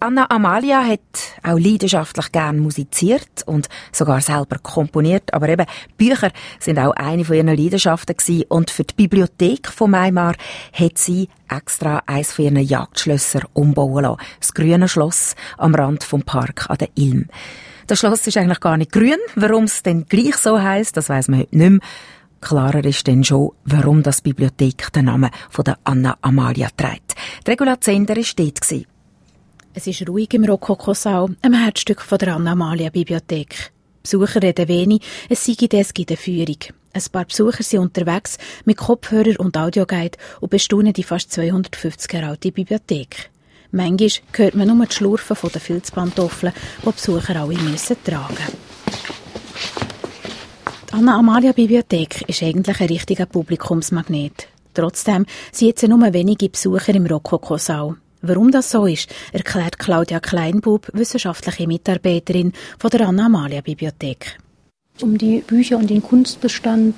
[SPEAKER 2] Anna Amalia hat auch leidenschaftlich gern musiziert und sogar selber komponiert, aber eben Bücher sind auch eine von ihren Leidenschaften gewesen. und für die Bibliothek von Weimar hat sie extra eins von ihren Jagdschlösser umbauen lassen. Das grüne Schloss am Rand vom Park an der Ilm. Das Schloss ist eigentlich gar nicht grün. Warum es denn gleich so heißt, das weiß man heute nicht mehr. Klarer ist dann schon, warum das Bibliothek den Namen von der Anna Amalia trägt. Die Regula Zender war dort.
[SPEAKER 4] Es ist ruhig im Rokokosaal, einem Herzstück von der Anna-Amalia-Bibliothek. Besucher reden wenig, es sei das gibt eine Führung. Ein paar Besucher sind unterwegs mit Kopfhörer und Audioguide und bestaunen die fast 250 Jahre alte Bibliothek. Manchmal hört man nur die Schlurfen den Filzpantoffeln, die, die Besucher alle müssen tragen Die Anna-Amalia-Bibliothek ist eigentlich ein richtiger Publikumsmagnet. Trotzdem sind jetzt nur wenige Besucher im Rokokosaal. Warum das so ist, erklärt Claudia Kleinbub, wissenschaftliche Mitarbeiterin von der Anna-Amalia-Bibliothek.
[SPEAKER 10] Um die Bücher und den Kunstbestand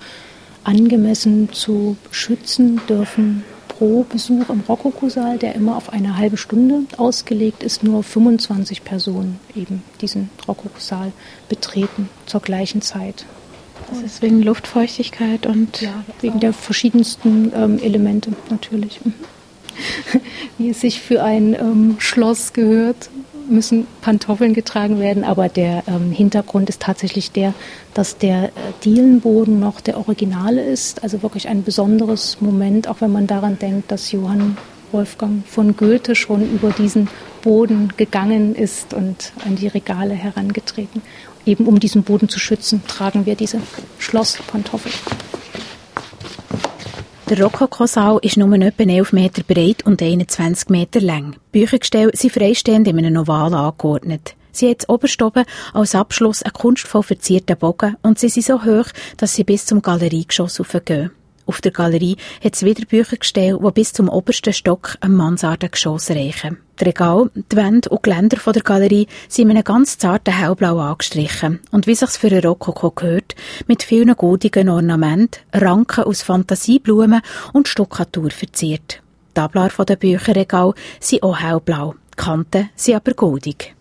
[SPEAKER 10] angemessen zu schützen, dürfen pro Besuch im Rokokosaal, der immer auf eine halbe Stunde ausgelegt ist, nur 25 Personen eben diesen Rokokosaal betreten zur gleichen Zeit.
[SPEAKER 6] Das ist wegen Luftfeuchtigkeit und
[SPEAKER 10] ja, wegen der verschiedensten ähm, Elemente natürlich. Mhm. wie es sich für ein ähm, Schloss gehört, müssen Pantoffeln getragen werden, aber der ähm, Hintergrund ist tatsächlich der, dass der äh, Dielenboden noch der Originale ist, also wirklich ein besonderes Moment, auch wenn man daran denkt, dass Johann Wolfgang von Goethe schon über diesen Boden gegangen ist und an die Regale herangetreten. Eben um diesen Boden zu schützen, tragen wir diese Schlosspantoffeln.
[SPEAKER 4] Der Rokokosaal ist nur etwa 11 Meter breit und 21 Meter lang. Büchergestelle sind freistehend in einem Oval angeordnet. Sie hat oberst oben als Abschluss einen kunstvoll verzierten Bogen und sie sind so hoch, dass sie bis zum Galeriegeschoss aufgehen. Auf der Galerie hat es wieder Büchergestelle, die bis zum obersten Stock am Mansardengeschoss reichen. Die Regal, die Wände und Geländer der Galerie sind mit einem ganz zarten Hellblau angestrichen und wie sich's für einen Rokoko gehört, mit vielen goldigen Ornamenten, Ranken aus Fantasieblumen und Stuckatur verziert. Die Ablar der Bücherregal sind auch hellblau, die Kanten sind aber goldig.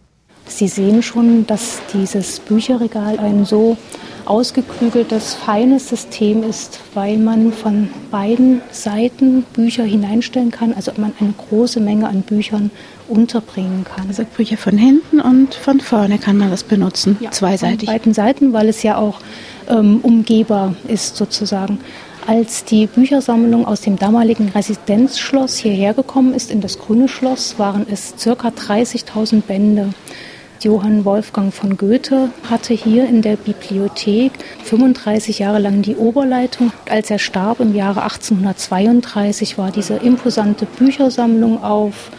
[SPEAKER 10] Sie sehen schon, dass dieses Bücherregal ein so ausgeklügeltes, feines System ist, weil man von beiden Seiten Bücher hineinstellen kann, also man eine große Menge an Büchern unterbringen kann.
[SPEAKER 6] Also Bücher von hinten und von vorne kann man das benutzen,
[SPEAKER 10] ja, zweiseitig. Von beiden Seiten, weil es ja auch ähm, umgehbar ist sozusagen. Als die Büchersammlung aus dem damaligen Residenzschloss hierher gekommen ist in das Grüne Schloss, waren es ca. 30.000 Bände. Johann Wolfgang von Goethe hatte hier in der Bibliothek 35 Jahre lang die Oberleitung. Als er starb im Jahre 1832 war diese imposante Büchersammlung auf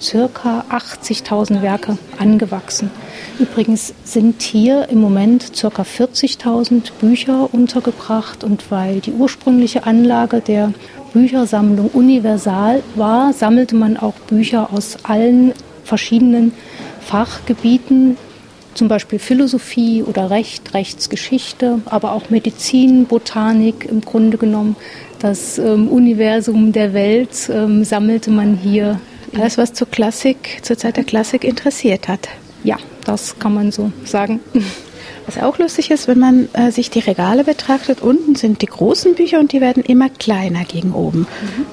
[SPEAKER 10] circa 80.000 Werke angewachsen. Übrigens sind hier im Moment circa 40.000 Bücher untergebracht und weil die ursprüngliche Anlage der Büchersammlung universal war, sammelte man auch Bücher aus allen verschiedenen Fachgebieten, zum Beispiel Philosophie oder Recht, Rechtsgeschichte, aber auch Medizin, Botanik im Grunde genommen. Das ähm, Universum der Welt ähm, sammelte man hier.
[SPEAKER 6] Alles, was zur Klassik, zur Zeit der Klassik interessiert hat.
[SPEAKER 10] Ja, das kann man so sagen.
[SPEAKER 6] Was auch lustig ist, wenn man äh, sich die Regale betrachtet, unten sind die großen Bücher und die werden immer kleiner gegen oben. Mhm.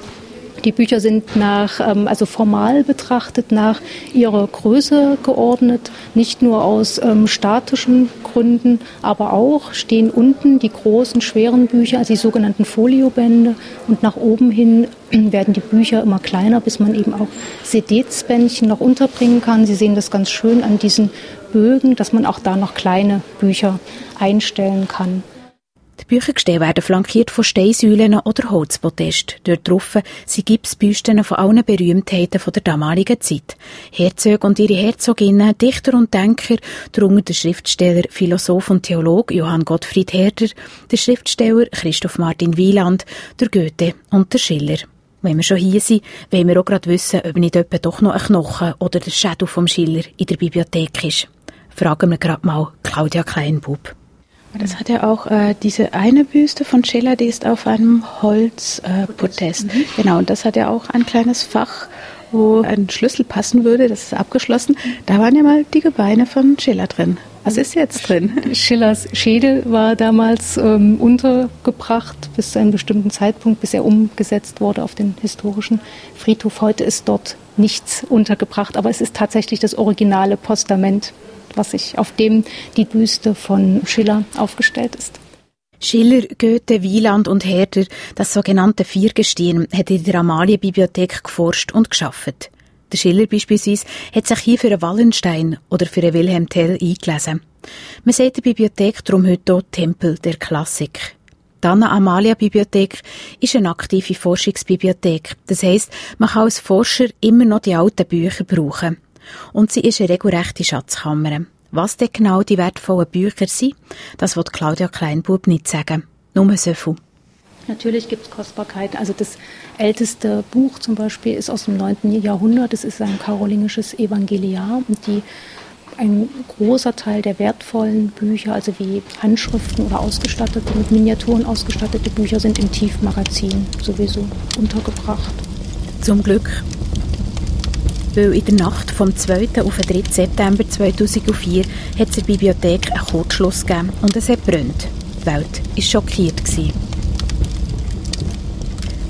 [SPEAKER 10] Die Bücher sind nach, ähm, also formal betrachtet, nach ihrer Größe geordnet, nicht nur aus ähm, statischen Gründen, aber auch stehen unten die großen, schweren Bücher, also die sogenannten Foliobände, und nach oben hin werden die Bücher immer kleiner, bis man eben auch Sedezbändchen noch unterbringen kann. Sie sehen das ganz schön an diesen Bögen, dass man auch da noch kleine Bücher einstellen kann.
[SPEAKER 4] Die Büchergestelle werden flankiert von Steinsäulen oder Holzpodesten. Dort drauf sind Gipsbüsten von allen Berühmtheiten der damaligen Zeit. Herzöge und ihre Herzoginnen, Dichter und Denker, darunter der Schriftsteller, Philosoph und Theolog Johann Gottfried Herder, der Schriftsteller Christoph Martin Wieland, der Goethe und der Schiller. Wenn wir schon hier sind, wollen wir auch gerade wissen, ob nicht etwa doch noch ein Knochen oder der Schädel vom Schiller in der Bibliothek ist. Fragen wir gerade mal Claudia Kleinbub.
[SPEAKER 6] Das hat ja auch äh, diese eine Büste von Schiller, die ist auf einem Holzpodest. Äh, mhm. Genau, und das hat ja auch ein kleines Fach, wo ein Schlüssel passen würde, das ist abgeschlossen. Da waren ja mal die Gebeine von Schiller drin. Was ist jetzt drin?
[SPEAKER 10] Schillers Schädel war damals ähm, untergebracht bis zu einem bestimmten Zeitpunkt, bis er umgesetzt wurde auf den historischen Friedhof. Heute ist dort nichts untergebracht, aber es ist tatsächlich das originale Postament, was sich auf dem die Büste von Schiller aufgestellt ist.
[SPEAKER 4] Schiller, Goethe, Wieland und Herder, das sogenannte Viergestirn, hat in der Amalienbibliothek geforscht und geschafft. Der Schiller beispielsweise hat sich hier für einen Wallenstein oder für einen Wilhelm Tell eingelesen. Man sieht der Bibliothek darum heute auch Tempel der Klassik. Die Anna-Amalia-Bibliothek ist eine aktive Forschungsbibliothek. Das heisst, man kann als Forscher immer noch die alten Bücher brauchen. Und sie ist eine regelrechte Schatzkammer. Was denn genau die wertvollen Bücher sind, das wird Claudia Kleinbub nicht sagen. Nur so viel.
[SPEAKER 10] Natürlich gibt es Kostbarkeiten. Also das älteste Buch zum Beispiel ist aus dem 9. Jahrhundert. Es ist ein karolingisches Evangeliar. Und die, ein großer Teil der wertvollen Bücher, also wie Handschriften oder ausgestattete, mit Miniaturen ausgestattete Bücher, sind im Tiefmagazin sowieso untergebracht.
[SPEAKER 4] Zum Glück. Weil in der Nacht vom 2. auf den 3. September 2004 hat es der Bibliothek einen Kurzschluss gegeben und es hat brennt. Die Welt war schockiert. Gewesen.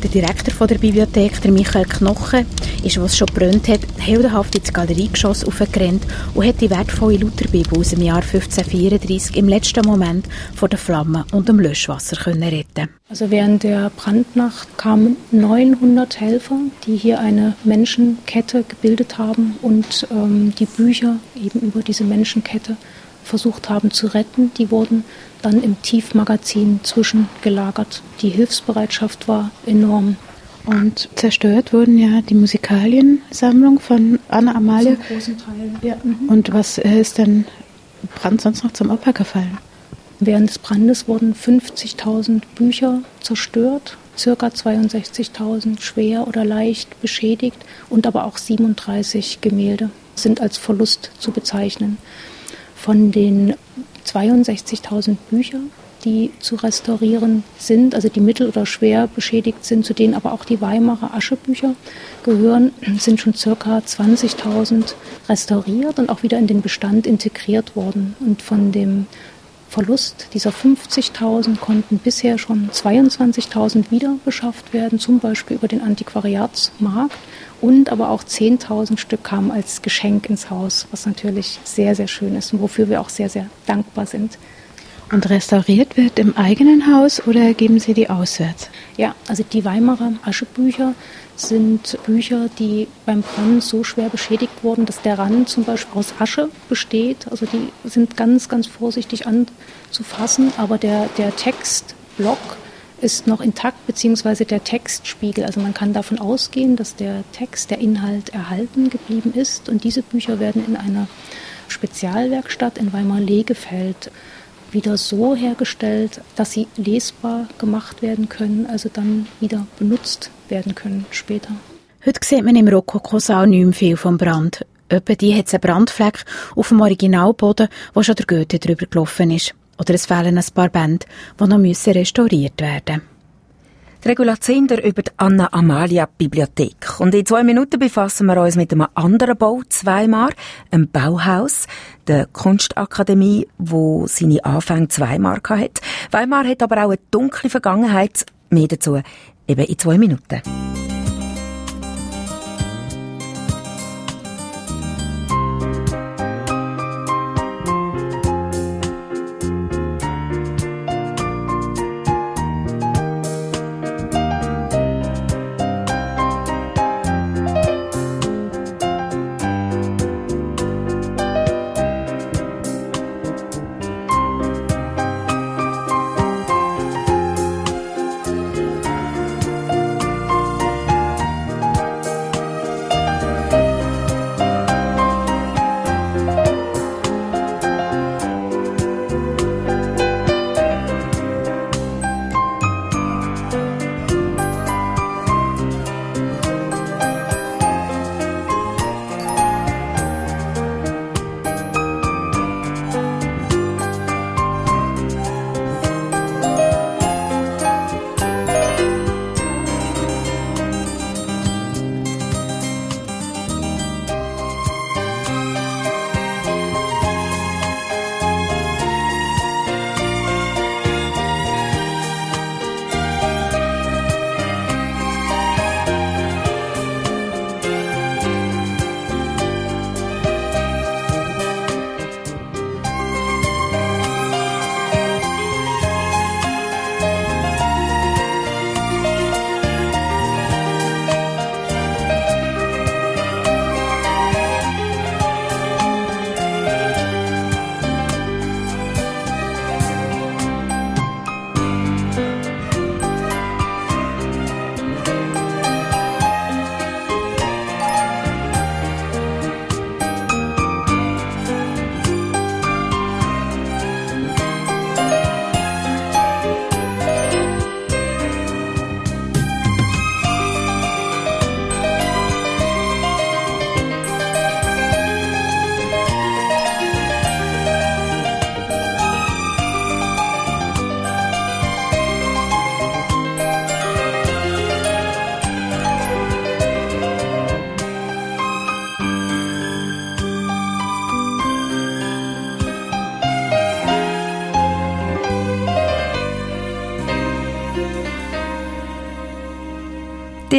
[SPEAKER 4] Der Direktor der Bibliothek, der Michael Knochen, ist, was schon brennt hat, heldenhaft ins Galeriegeschoss aufgerannt und hat die wertvolle Lutherbibel aus dem Jahr 1534 im letzten Moment vor den Flammen und dem Löschwasser können retten.
[SPEAKER 10] Also während der Brandnacht kamen 900 Helfer, die hier eine Menschenkette gebildet haben und ähm, die Bücher eben über diese Menschenkette versucht haben zu retten. Die wurden dann im Tiefmagazin zwischengelagert. Die Hilfsbereitschaft war enorm.
[SPEAKER 6] Und zerstört wurden ja die Musikaliensammlung von Anna Amalie.
[SPEAKER 10] Zum großen Teil.
[SPEAKER 6] Ja. Mhm. Und was ist denn Brand sonst noch zum Opfer gefallen?
[SPEAKER 10] Während des Brandes wurden 50.000 Bücher zerstört, circa 62.000 schwer oder leicht beschädigt und aber auch 37 Gemälde sind als Verlust zu bezeichnen. Von den 62.000 Büchern, die zu restaurieren sind, also die mittel- oder schwer beschädigt sind, zu denen aber auch die Weimarer Aschebücher gehören, sind schon circa 20.000 restauriert und auch wieder in den Bestand integriert worden. Und von dem Verlust dieser 50.000 konnten bisher schon 22.000 wieder beschafft werden, zum Beispiel über den Antiquariatsmarkt. Und aber auch 10.000 Stück kamen als Geschenk ins Haus, was natürlich sehr, sehr schön ist und wofür wir auch sehr, sehr dankbar sind.
[SPEAKER 6] Und restauriert wird im eigenen Haus oder geben Sie die auswärts?
[SPEAKER 10] Ja, also die Weimarer Aschebücher sind Bücher, die beim Brand so schwer beschädigt wurden, dass der Rand zum Beispiel aus Asche besteht. Also die sind ganz, ganz vorsichtig anzufassen, aber der, der Textblock ist noch intakt, beziehungsweise der Textspiegel. Also man kann davon ausgehen, dass der Text, der Inhalt erhalten geblieben ist. Und diese Bücher werden in einer Spezialwerkstatt in Weimar-Legefeld wieder so hergestellt, dass sie lesbar gemacht werden können, also dann wieder benutzt werden können später.
[SPEAKER 4] Heute sieht man im Rokokosaal nicht mehr viel vom Brand. Etwa die hat einen Brandfleck auf dem Originalboden, wo schon der Goethe drüber gelaufen ist. Oder es fehlen ein paar Bände, die noch müssen restauriert werden müssen.
[SPEAKER 2] Die Regula Zinder über die Anna-Amalia-Bibliothek. Und in zwei Minuten befassen wir uns mit einem anderen Bau zu Weimar, einem Bauhaus, der Kunstakademie, wo seine Anfänge zu Weimar hat. Weimar hat aber auch eine dunkle Vergangenheit. Mehr dazu eben in zwei Minuten.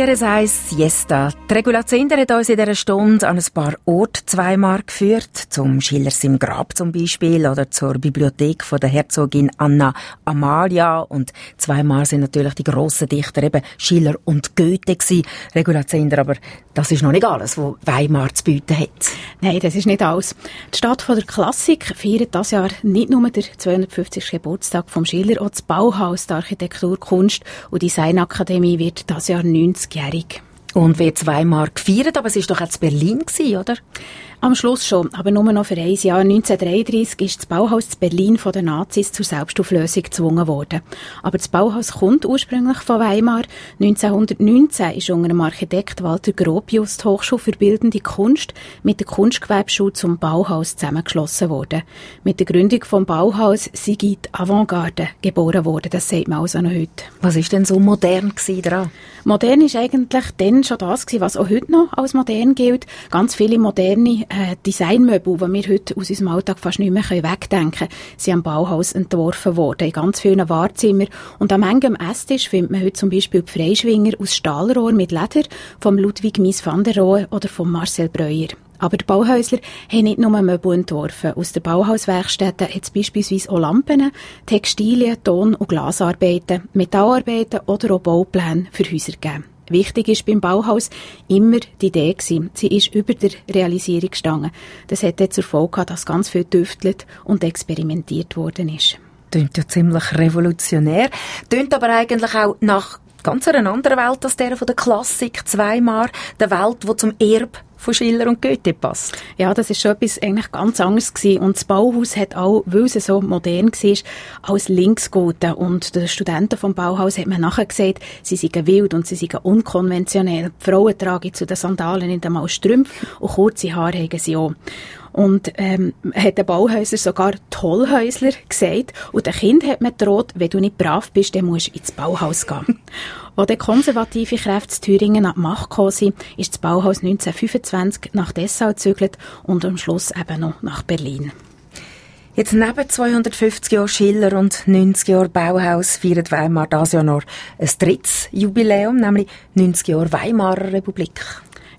[SPEAKER 2] DRS1 Siesta. Die Regulation hat uns in dieser Stunde an ein paar Orte zweimal geführt. Zum Schillers im Grab zum Beispiel oder zur Bibliothek von der Herzogin Anna Amalia. Und zweimal sind natürlich die grossen Dichter eben Schiller und Goethe gewesen. Regulation, aber das ist noch nicht alles, was Weimar zu bieten hat.
[SPEAKER 4] Nein, das ist nicht alles. Die Stadt von der Klassik feiert das Jahr nicht nur den 250. Geburtstag vom Schiller, auch das Bauhaus, die Architektur, Kunst und Designakademie wird das Jahr 90-jährig.
[SPEAKER 2] Und wird zweimal gefeiert, aber es ist doch zu Berlin oder?
[SPEAKER 4] Am Schluss schon, aber nur noch für ein Jahr. 1933 ist das Bauhaus zu Berlin von den Nazis zur Selbstauflösung gezwungen worden. Aber das Bauhaus kommt ursprünglich von Weimar. 1919 ist unter dem Architekt Walter Gropius die Hochschule für Bildende Kunst mit der Kunstgewerbeschule zum Bauhaus zusammengeschlossen worden. Mit der Gründung vom Bauhaus sei die Avantgarde geboren worden. Das sagt man also noch heute.
[SPEAKER 2] Was ist denn so modern daran?
[SPEAKER 4] Modern ist eigentlich dann schon das gewesen, was auch heute noch als modern gilt. Ganz viele moderne äh, Designmöbel, die wir heute aus unserem Alltag fast nicht mehr wegdenken können, sind am Bauhaus entworfen worden, in ganz vielen Wahrzimmern. Und am engem Esstisch findet man heute zum Beispiel die Freischwinger aus Stahlrohr mit Leder vom Ludwig Mies van der Rohe oder von Marcel Breuer. Aber die Bauhäusler haben nicht nur Möbel entworfen. Aus den Bauhauswerkstätten hat es beispielsweise auch Lampen, Textilien, Ton- und Glasarbeiten, Metallarbeiten oder auch Baupläne für Häuser gegeben. Wichtig ist beim Bauhaus immer die Idee gewesen. Sie ist über der Realisierung gestanden. Das hat zur Folge gehabt, dass ganz viel tüftelt und experimentiert worden ist.
[SPEAKER 2] Tönt ja ziemlich revolutionär. Tönt aber eigentlich auch nach ganz einer anderen Welt als der von der Klassik zweimal. Der Welt, die zum Erb von Schiller und Goethe passt.
[SPEAKER 4] Ja, das ist schon etwas eigentlich ganz anderes gewesen. Und das Bauhaus hat auch, weil es so modern war, als links gehalten. Und den Studenten vom Bauhaus hat man nachher gesagt, sie seien wild und sie seien unkonventionell. Die Frauen tragen zu den Sandalen in den Mal Strümpfe und kurze Haare haben sie auch. Und ähm, hat der Bauhäuser sogar Tollhäusler gesagt. Und dem Kind hat man gedroht, wenn du nicht brav bist, dann musst du ins Bauhaus gehen. Als die konservative Kräfte in Thüringen an die Macht gekommen sind, ist das Bauhaus 1925 nach Dessau gezügelt und am Schluss eben noch nach Berlin.
[SPEAKER 2] Jetzt neben 250 Jahren Schiller und 90 Jahren Bauhaus feiert Weimar das Jahr noch ein drittes Jubiläum, nämlich 90 Jahre Weimarer Republik.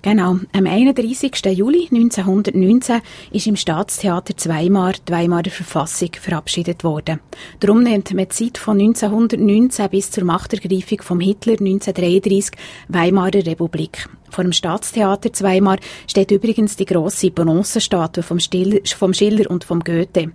[SPEAKER 4] Genau. Am 31. Juli 1919 ist im Staatstheater Weimar die Weimarer Verfassung verabschiedet worden. Darum nennt man die Zeit von 1919 bis zur Machtergreifung von Hitler 1933 Weimarer Republik. Vor dem Staatstheater Weimar steht übrigens die grosse Bronzestatue vom, vom Schiller und vom Goethe.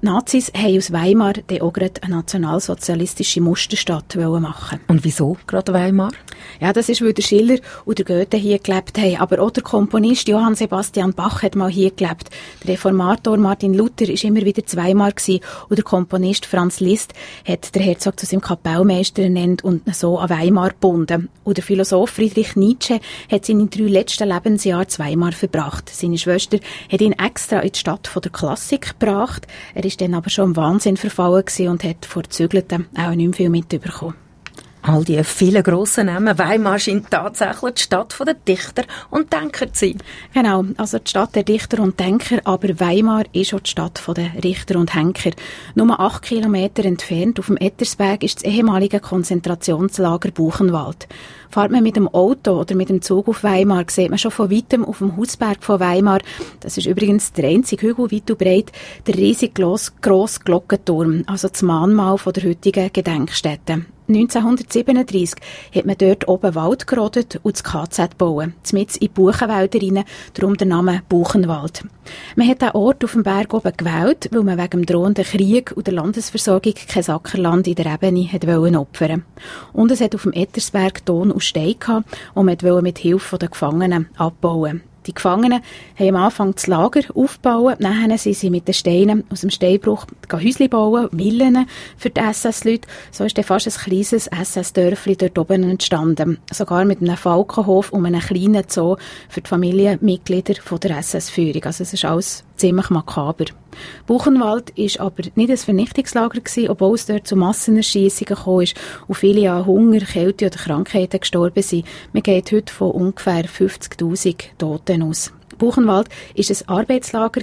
[SPEAKER 4] Nazis haben aus Weimar dann auch gerade eine nationalsozialistische Musterstatue machen.
[SPEAKER 2] Und wieso gerade Weimar?
[SPEAKER 4] Ja, das ist, weil der Schiller und der Goethe hier gelebt haben. Aber auch der Komponist Johann Sebastian Bach hat mal hier gelebt. Der Reformator Martin Luther ist immer wieder zweimal gewesen. Und der Komponist Franz Liszt hat der Herzog zu seinem Kapellmeister ernannt und so an Weimar gebunden. Und der Philosoph Friedrich Nietzsche hat seine drei letzten Lebensjahre zweimal verbracht. Seine Schwester hat ihn extra in die Stadt von der Klassik gebracht. Er ist dann aber schon im Wahnsinn verfallen und hat vor Zügelten auch nicht mehr viel mitbekommen.
[SPEAKER 2] All die vielen grossen Namen. Weimar scheint tatsächlich die Stadt der Dichter und Denker zu sein.
[SPEAKER 4] Genau, also die Stadt der Dichter und Denker, aber Weimar ist auch die Stadt der Richter und Henker. Nur acht Kilometer entfernt auf dem Ettersberg ist das ehemalige Konzentrationslager Buchenwald. Fahrt man mit dem Auto oder mit dem Zug auf Weimar, sieht man schon von weitem auf dem Hausberg von Weimar, das ist übrigens der einzige Hügel weit und breit, der riesig grosse Glockenturm, also das Mahnmal von der heutigen Gedenkstätte. 1937 hat man dort oben Wald gerodet und das KZ gebaut, mit in Buchenwälder rein, darum der Name Buchenwald. Man hat den Ort auf dem Berg oben gewählt, weil man wegen dem drohenden Krieg und der Landesversorgung kein Ackerland in der Ebene hat wollen opfern. Und es hat auf dem Ettersberg Ton und Stein gehabt, und man mit Hilfe der Gefangenen abbauen. Die Gefangenen haben am Anfang das Lager aufgebaut, nachher sind sie mit den Steinen aus dem Steinbruch Häusli bauen, Millen für die SS-Leute. So ist dann fast ein kleines SS-Dörfli dort oben entstanden. Sogar mit einem Falkenhof und einem kleinen Zoo für die Familienmitglieder der SS-Führung. Also es ist alles ziemlich makaber. Buchenwald ist aber nicht ein Vernichtungslager gewesen, obwohl es dort zu Massenerschießungen gekommen ist und viele an Hunger, Kälte oder Krankheiten gestorben sind. Man geht heute von ungefähr 50.000 Toten aus. Buchenwald ist ein Arbeitslager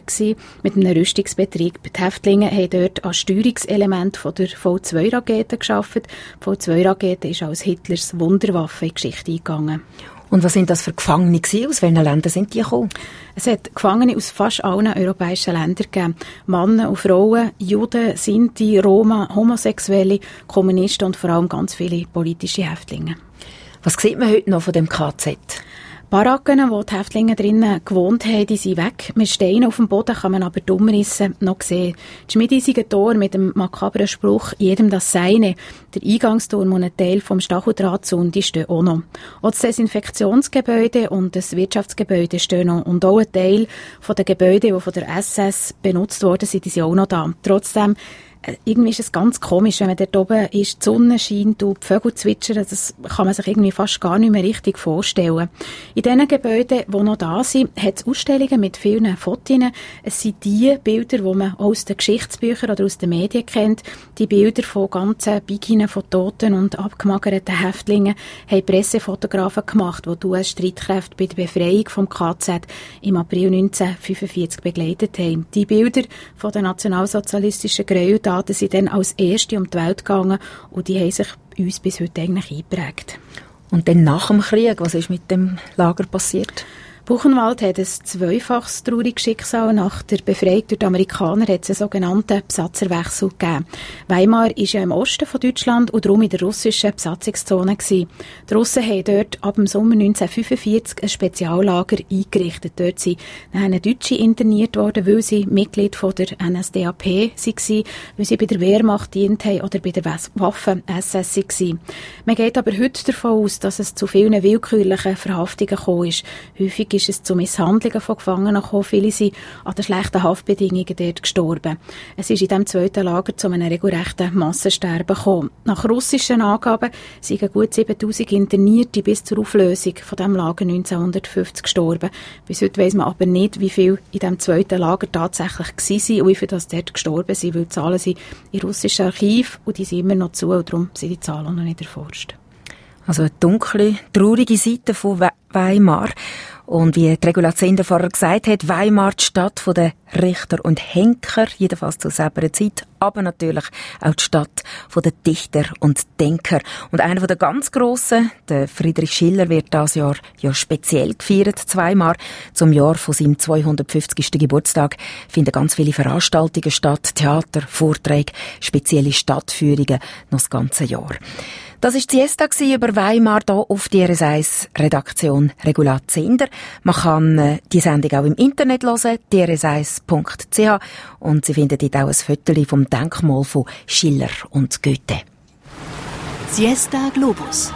[SPEAKER 4] mit einem Rüstungsbetrieb. Die Häftlinge haben dort an Steuerungselement der V2-Rakete geschafft. Die V2-Rakete ist als Hitlers Wunderwaffe in die Geschichte eingegangen.
[SPEAKER 2] Und was sind das für Gefangene gewesen? Aus welchen Ländern sind die gekommen?
[SPEAKER 4] Es hat Gefangene aus fast allen europäischen Ländern gegeben. Männer und Frauen, Juden, Sinti, Roma, Homosexuelle, Kommunisten und vor allem ganz viele politische Häftlinge.
[SPEAKER 2] Was sieht man heute noch von dem KZ?
[SPEAKER 4] Baracken, wo die Häftlinge drinnen gewohnt haben, die sind weg. Mit Steinen auf dem Boden kann man aber die Umrisse noch sehen. Das schmiedeisige Tor mit dem makabren Spruch «Jedem das Seine», der Eingangsturm und ein Teil vom Stacheldrahtzaun, die stehen auch noch. Auch das Desinfektionsgebäude und das Wirtschaftsgebäude stehen noch. Und auch ein Teil von den Gebäuden, die von der SS benutzt worden sind, die sind auch noch da. Trotzdem irgendwie ist es ganz komisch, wenn man dort oben ist, die Sonne scheint und die Vögel zwitschern, das kann man sich irgendwie fast gar nicht mehr richtig vorstellen. In diesen Gebäuden, die noch da sind, hat es Ausstellungen mit vielen Fotos. Es sind die Bilder, die man aus den Geschichtsbüchern oder aus den Medien kennt. Die Bilder von ganzen Bikinen von toten und abgemagerten Häftlingen haben Pressefotografen gemacht, die die US-Streitkräfte bei der Befreiung vom KZ im April 1945 begleitet haben. Die Bilder von den nationalsozialistischen Gräueltaten Daten sind dann als erste um die Welt gegangen und die haben sich uns bis heute eigentlich eingeprägt.
[SPEAKER 2] Und dann nach dem Krieg, was ist mit dem Lager passiert?
[SPEAKER 4] Buchenwald hat ein zweifaches trauriges Schicksal. Nach der Befreiung durch die Amerikaner hat es einen sogenannten Besatzerwechsel gegeben. Weimar ist ja im Osten von Deutschland und darum in der russischen Besatzungszone gewesen. Die Russen haben dort ab dem Sommer 1945 ein Speziallager eingerichtet. Dort sind dann Deutsche interniert worden, weil sie Mitglied von der NSDAP waren, weil sie bei der Wehrmacht dient haben oder bei der Waffen-SS waren. Man geht aber heute davon aus, dass es zu vielen willkürlichen Verhaftungen gekommen ist. Häufig ist es zu Misshandlungen von Gefangenen gekommen. Viele sind an den schlechten Haftbedingungen dort gestorben. Es ist in diesem zweiten Lager zu einem regelrechten Massensterben gekommen. Nach russischen Angaben sind gut 7000 Internierte bis zur Auflösung von dem Lager 1950 gestorben. Bis heute weiss man aber nicht, wie viele in dem zweiten Lager tatsächlich waren und wie viele dort gestorben sind, weil die Zahlen sind in russischen Archiv und die sind immer noch zu und darum sind die Zahlen noch nicht erforscht.
[SPEAKER 2] Also eine dunkle, traurige Seite von Weimar. Und wie die Regula Zender vorher gesagt hat, Weimar die Stadt der Richter und Henker, jedenfalls zu selber Zeit, aber natürlich auch die Stadt der Dichter und Denker. Und einer der ganz Grossen, der Friedrich Schiller, wird das Jahr ja speziell gefeiert, zweimal. Zum Jahr von seinem 250. Geburtstag finden ganz viele Veranstaltungen statt, Theater, Vorträge, spezielle Stadtführungen noch das ganze Jahr. Das ist die Siesta über Weimar hier auf die RS1 Redaktion Regula Zender. Man kann äh, die Sendung auch im Internet hören, drs1.ch und Sie finden dort auch ein Foto vom Denkmal von Schiller und Goethe.
[SPEAKER 3] Siesta Globus.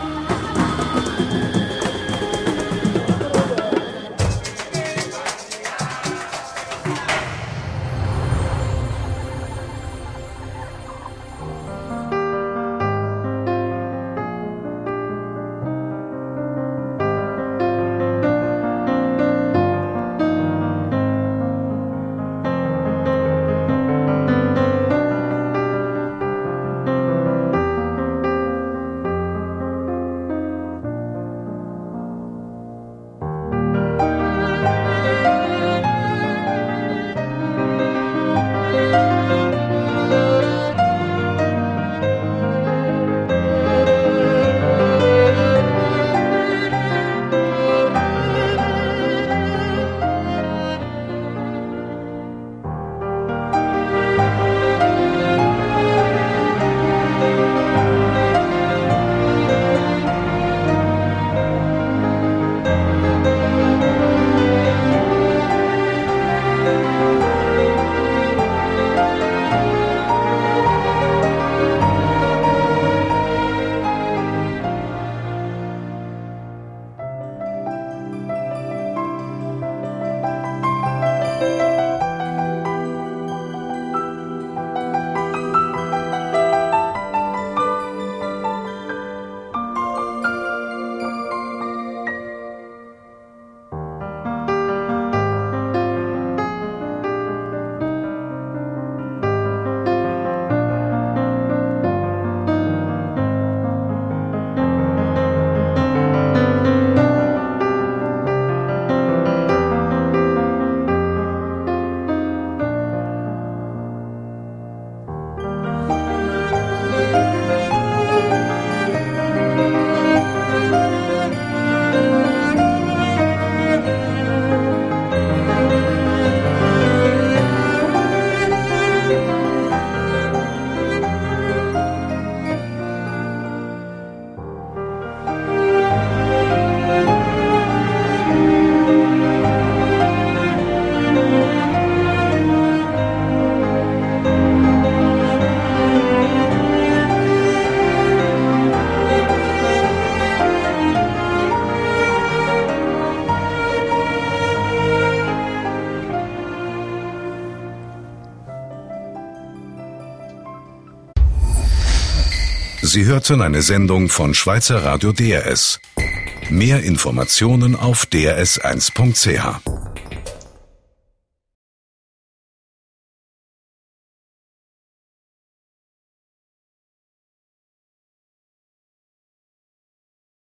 [SPEAKER 5] Sie hörten eine Sendung von Schweizer Radio DRS. Mehr Informationen auf drs1.ch.